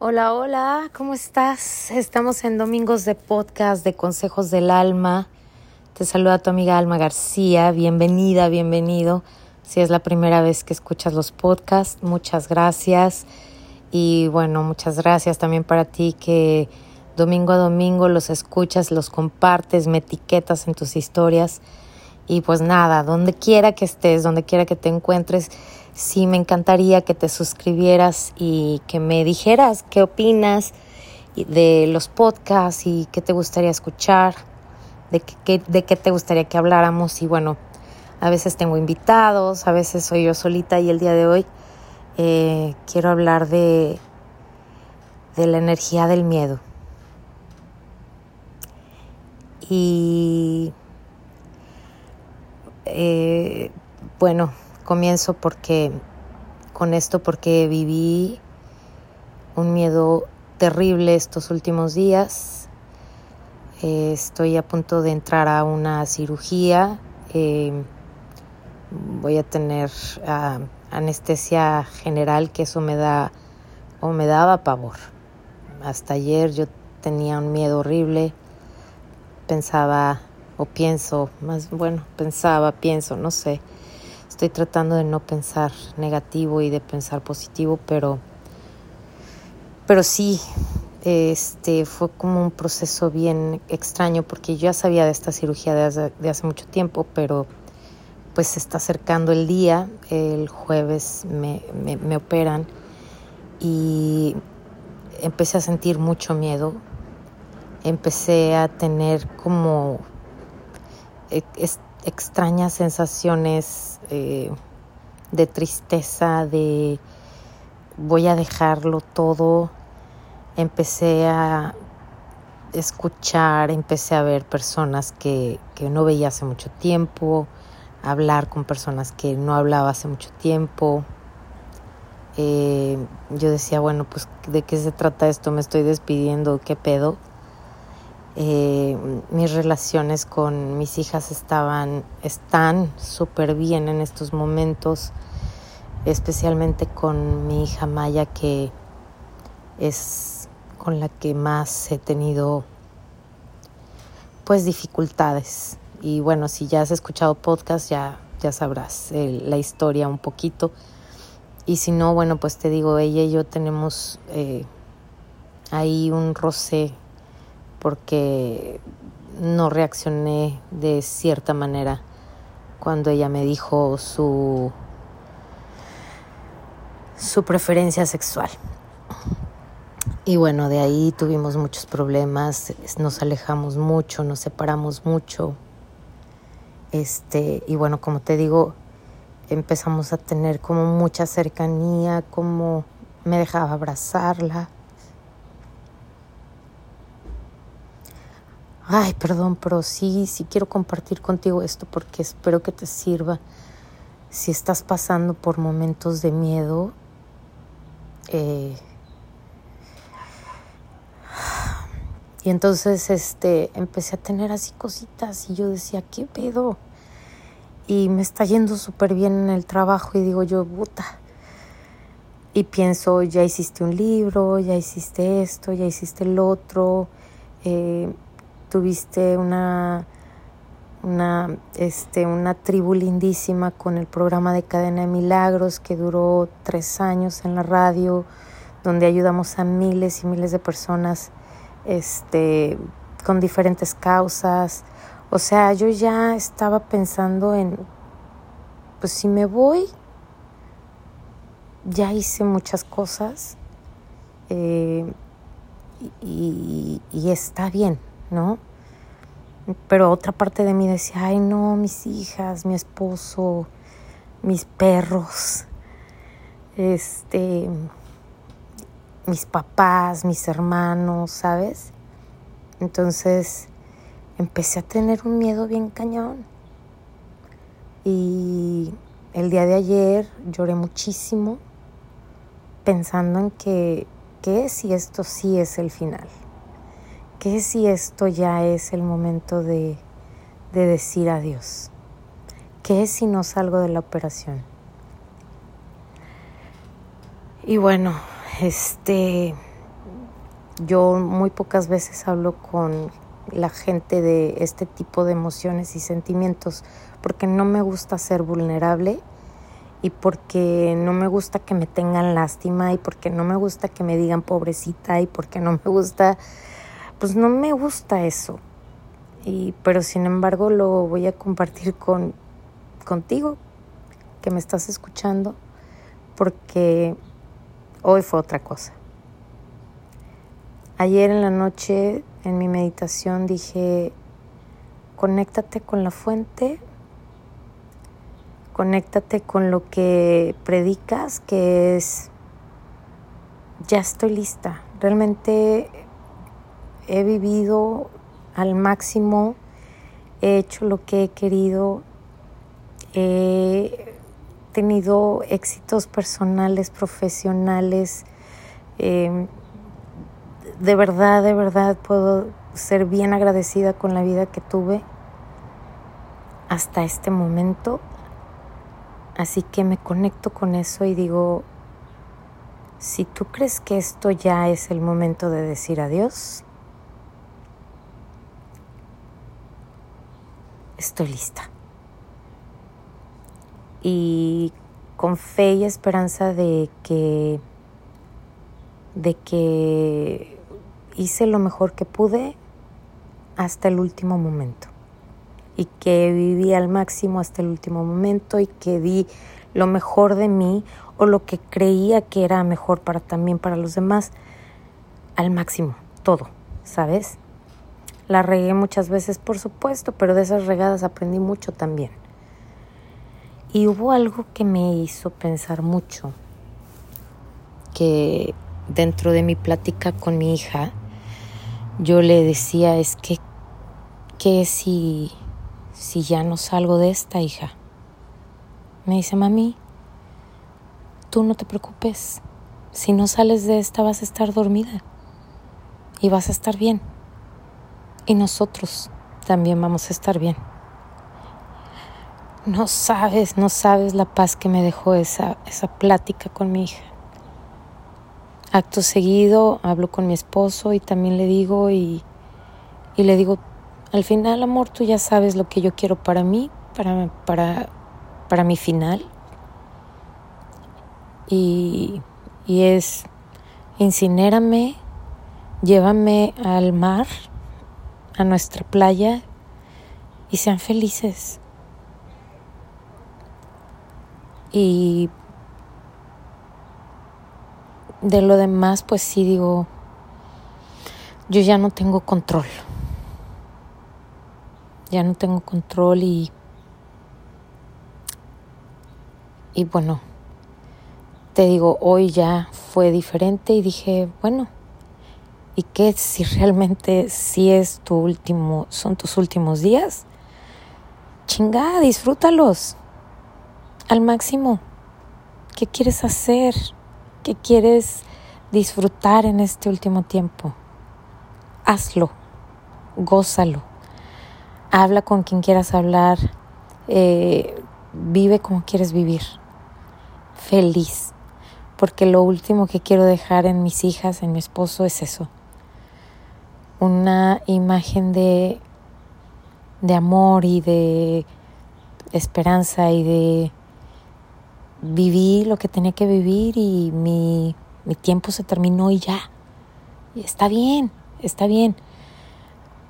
Hola, hola, ¿cómo estás? Estamos en Domingos de Podcast de Consejos del Alma. Te saluda tu amiga Alma García. Bienvenida, bienvenido. Si es la primera vez que escuchas los podcasts, muchas gracias. Y bueno, muchas gracias también para ti que domingo a domingo los escuchas, los compartes, me etiquetas en tus historias. Y pues nada, donde quiera que estés, donde quiera que te encuentres, sí me encantaría que te suscribieras y que me dijeras qué opinas de los podcasts y qué te gustaría escuchar, de qué, de qué te gustaría que habláramos. Y bueno, a veces tengo invitados, a veces soy yo solita y el día de hoy eh, quiero hablar de, de la energía del miedo. Y eh, bueno, comienzo porque con esto porque viví un miedo terrible estos últimos días. Eh, estoy a punto de entrar a una cirugía. Eh, voy a tener ah, anestesia general, que eso me da o me daba pavor. Hasta ayer yo tenía un miedo horrible. Pensaba o pienso, más bueno, pensaba, pienso, no sé. Estoy tratando de no pensar negativo y de pensar positivo, pero pero sí este fue como un proceso bien extraño porque yo ya sabía de esta cirugía de hace, de hace mucho tiempo, pero pues se está acercando el día, el jueves me, me, me operan y empecé a sentir mucho miedo, empecé a tener como extrañas sensaciones eh, de tristeza, de voy a dejarlo todo. Empecé a escuchar, empecé a ver personas que, que no veía hace mucho tiempo, hablar con personas que no hablaba hace mucho tiempo. Eh, yo decía, bueno, pues de qué se trata esto, me estoy despidiendo, qué pedo. Eh, mis relaciones con mis hijas estaban, están súper bien en estos momentos, especialmente con mi hija Maya, que es con la que más he tenido pues dificultades. Y bueno, si ya has escuchado podcast, ya, ya sabrás eh, la historia un poquito. Y si no, bueno, pues te digo, ella y yo tenemos eh, ahí un roce porque no reaccioné de cierta manera cuando ella me dijo su su preferencia sexual. Y bueno, de ahí tuvimos muchos problemas, nos alejamos mucho, nos separamos mucho. Este, y bueno, como te digo, empezamos a tener como mucha cercanía, como me dejaba abrazarla Ay, perdón, pero sí, sí quiero compartir contigo esto porque espero que te sirva. Si estás pasando por momentos de miedo, eh, y entonces este empecé a tener así cositas y yo decía, ¿qué pedo? Y me está yendo súper bien en el trabajo y digo yo, puta. Y pienso, ya hiciste un libro, ya hiciste esto, ya hiciste el otro. Eh, tuviste una, una, este, una tribu lindísima con el programa de Cadena de Milagros que duró tres años en la radio, donde ayudamos a miles y miles de personas este, con diferentes causas. O sea, yo ya estaba pensando en, pues si me voy, ya hice muchas cosas eh, y, y está bien, ¿no? Pero otra parte de mí decía, ay no, mis hijas, mi esposo, mis perros, este, mis papás, mis hermanos, ¿sabes? Entonces empecé a tener un miedo bien cañón. Y el día de ayer lloré muchísimo pensando en que, ¿qué si esto sí es el final? ¿Qué si esto ya es el momento de, de decir adiós? ¿Qué si no salgo de la operación? Y bueno, este, yo muy pocas veces hablo con la gente de este tipo de emociones y sentimientos porque no me gusta ser vulnerable y porque no me gusta que me tengan lástima y porque no me gusta que me digan pobrecita y porque no me gusta, pues no me gusta eso. Y, pero sin embargo lo voy a compartir con, contigo, que me estás escuchando, porque hoy fue otra cosa. Ayer en la noche en mi meditación dije, conéctate con la fuente conéctate con lo que predicas, que es, ya estoy lista, realmente he vivido al máximo, he hecho lo que he querido, he tenido éxitos personales, profesionales, em, de verdad, de verdad puedo ser bien agradecida con la vida que tuve hasta este momento. Así que me conecto con eso y digo, si tú crees que esto ya es el momento de decir adiós, estoy lista. Y con fe y esperanza de que de que hice lo mejor que pude hasta el último momento y que viví al máximo hasta el último momento y que di lo mejor de mí o lo que creía que era mejor para también para los demás al máximo, todo, ¿sabes? La regué muchas veces, por supuesto, pero de esas regadas aprendí mucho también. Y hubo algo que me hizo pensar mucho, que dentro de mi plática con mi hija, yo le decía, es que, que si si ya no salgo de esta hija? Me dice, mami, tú no te preocupes. Si no sales de esta vas a estar dormida y vas a estar bien. Y nosotros también vamos a estar bien. No sabes, no sabes la paz que me dejó esa, esa plática con mi hija. Acto seguido hablo con mi esposo y también le digo y, y le digo, al final, amor, tú ya sabes lo que yo quiero para mí, para, para, para mi final. Y, y es, incinérame, llévame al mar, a nuestra playa y sean felices. Y de lo demás, pues sí digo, yo ya no tengo control ya no tengo control y y bueno te digo hoy ya fue diferente y dije bueno y qué si realmente si es tu último son tus últimos días chingada disfrútalos al máximo. Qué quieres hacer qué quieres disfrutar en este último tiempo hazlo gózalo. Habla con quien quieras hablar, eh, vive como quieres vivir, feliz, porque lo último que quiero dejar en mis hijas, en mi esposo, es eso, una imagen de, de amor y de esperanza y de vivir lo que tenía que vivir y mi, mi tiempo se terminó y ya. Y está bien, está bien.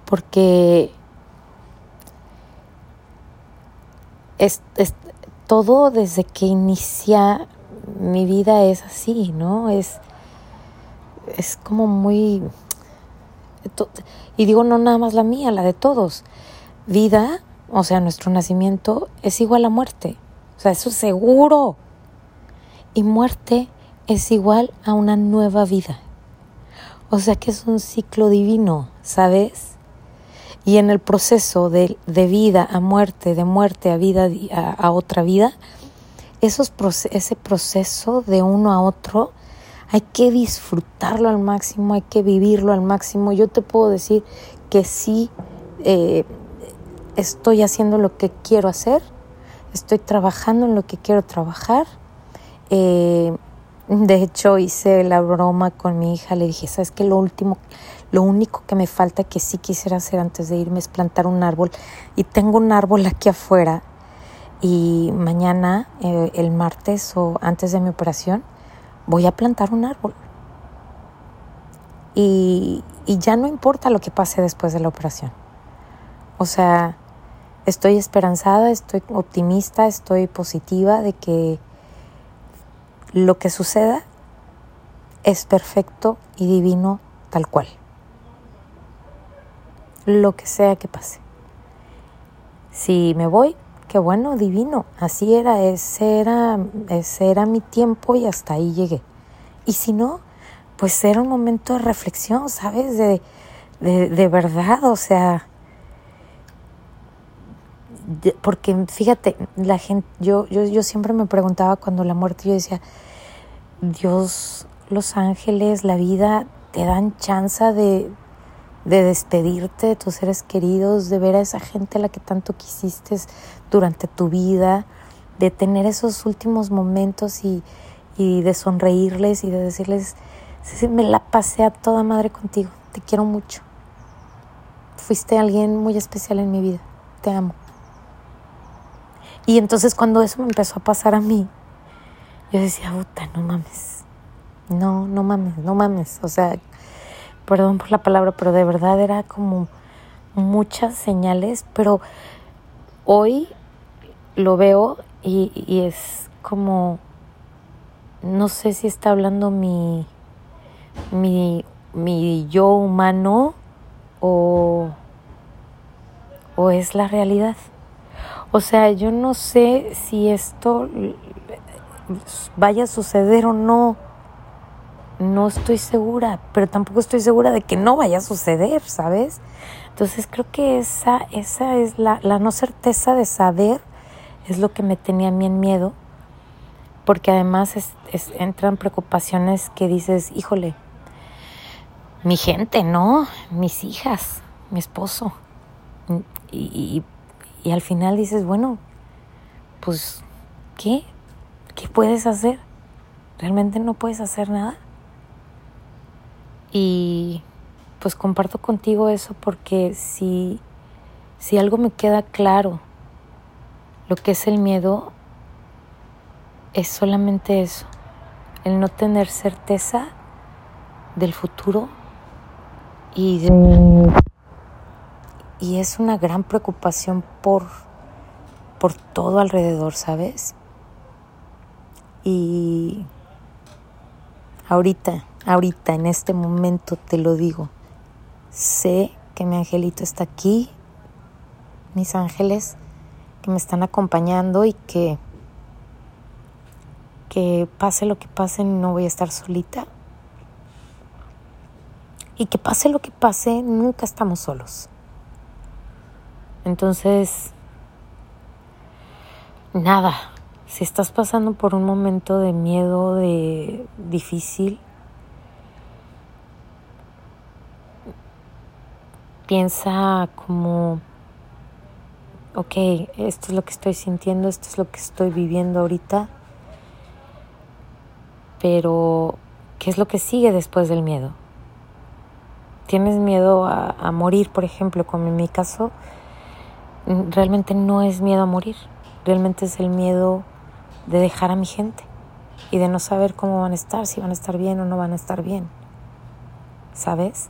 Porque es, todo desde que inicia mi vida es así, ¿no? Es, es como muy... Y digo no nada más la mía, la de todos. Vida, o sea, nuestro nacimiento es igual a muerte. O sea, eso es seguro. Y muerte es igual a una nueva vida. O sea que es un ciclo divino, ¿sabes? Y en el proceso de, vida a muerte, de muerte a vida, a, otra vida, esos, ese proceso de uno a otro, hay que disfrutarlo al máximo, hay que vivirlo al máximo. Yo te puedo decir que sí eh, estoy haciendo lo que quiero hacer, estoy trabajando en lo que quiero trabajar. Eh, De hecho, hice la broma con mi hija. Le dije, ¿sabes qué? Lo último, lo único que me falta que sí quisiera hacer antes de irme es plantar un árbol. Y tengo un árbol aquí afuera. Y mañana, eh, el martes o antes de mi operación, voy a plantar un árbol. Y, y ya no importa lo que pase después de la operación. O sea, estoy esperanzada, estoy optimista, estoy positiva de que lo que suceda es perfecto y divino tal cual. Lo que sea que pase. Si me voy, qué bueno, divino. Así era, ese era, ese era mi tiempo y hasta ahí llegué. Y si no, pues era un momento de reflexión, ¿sabes? De, de, de verdad, o sea, porque fíjate, la gente, yo, yo, yo siempre me preguntaba cuando la muerte, yo decía, Dios, los ángeles, la vida, te dan chance de, de despedirte de tus seres queridos, de ver a esa gente a la que tanto quisiste durante tu vida, de tener esos últimos momentos y, y de sonreírles y de decirles, me la pasé a toda madre contigo, te quiero mucho. Fuiste alguien muy especial en mi vida, te amo. Y entonces cuando eso me empezó a pasar a mí, yo decía, puta, no mames. No, no mames, no mames. O sea, perdón por la palabra, pero de verdad era como muchas señales, pero hoy lo veo y, y es como, no sé si está hablando mi, mi, mi yo humano o, o es la realidad. O sea, yo no sé si esto vaya a suceder o no. No estoy segura, pero tampoco estoy segura de que no vaya a suceder, ¿sabes? Entonces creo que esa, esa es la, la no certeza de saber es lo que me tenía a mí en miedo, porque además entran preocupaciones que dices, híjole, mi gente, ¿no? Mis hijas, mi esposo. y, y al final dices, bueno, pues, ¿qué? ¿Qué puedes hacer? Realmente no puedes hacer nada. Y pues comparto contigo eso porque si, si algo me queda claro, lo que es el miedo es solamente eso, el no tener certeza del futuro y de y es una gran preocupación por, por todo alrededor, ¿sabes? Y ahorita, ahorita, en este momento te lo digo, sé que mi angelito está aquí, mis ángeles que me están acompañando y que, que pase lo que pase, no voy a estar solita. Y que pase lo que pase, nunca estamos solos. Entonces, nada, si estás pasando por un momento de miedo, de difícil, piensa como, ok, esto es lo que estoy sintiendo, esto es lo que estoy viviendo ahorita, pero ¿qué es lo que sigue después del miedo? ¿Tienes miedo a, a morir, por ejemplo, como en mi caso? realmente no es miedo a morir, realmente es el miedo de dejar a mi gente y de no saber cómo van a estar, si van a estar bien o no van a estar bien. ¿Sabes?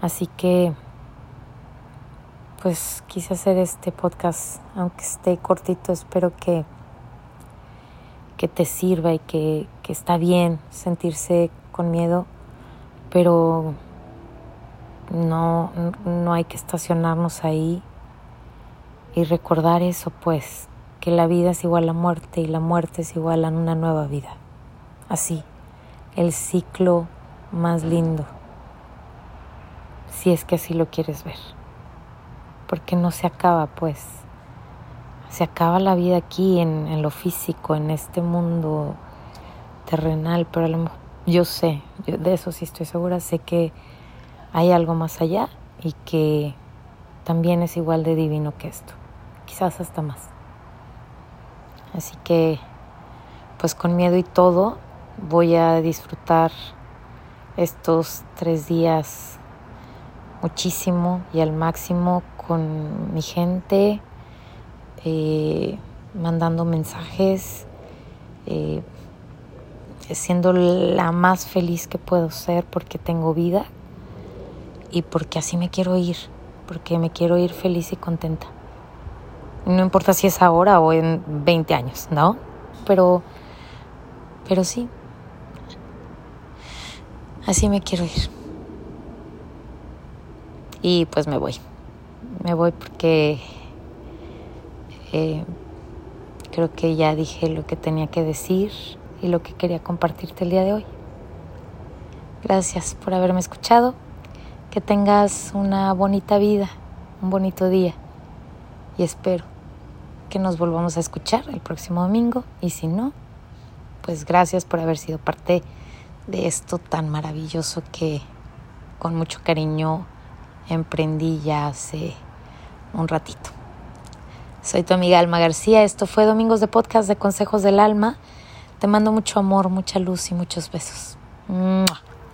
Así que, pues quise hacer este podcast, aunque esté cortito, espero que, que te sirva y que, que está bien sentirse con miedo, pero no, no hay que estacionarnos ahí y recordar eso, pues, que la vida es igual a muerte y la muerte es igual a una nueva vida. Así, el ciclo más lindo, si es que así lo quieres ver. Porque no se acaba, pues. Se acaba la vida aquí en, en lo físico, en este mundo terrenal, pero a lo mejor, yo sé, yo de eso sí estoy segura, sé que hay algo más allá y que también es igual de divino que esto, quizás hasta más. Así que, pues con miedo y todo voy a disfrutar estos tres días muchísimo y al máximo con mi gente, eh, mandando mensajes, eh, siendo la más feliz que puedo ser porque tengo vida y porque así me quiero ir, porque me quiero ir feliz y contenta. No importa si es ahora o en 20 años, ¿no? Pero, pero sí, así me quiero ir. Y pues me voy. Me voy porque eh, creo que ya dije lo que tenía que decir y lo que quería compartirte el día de hoy. Gracias por haberme escuchado. Que tengas una bonita vida, un bonito día. Y espero que nos volvamos a escuchar el próximo domingo. Y si no, pues gracias por haber sido parte de esto tan maravilloso que con mucho cariño emprendí ya hace un ratito. Soy tu amiga Alma García. Esto fue Domingos de Podcast de Consejos del Alma. Te mando mucho amor, mucha luz y muchos besos.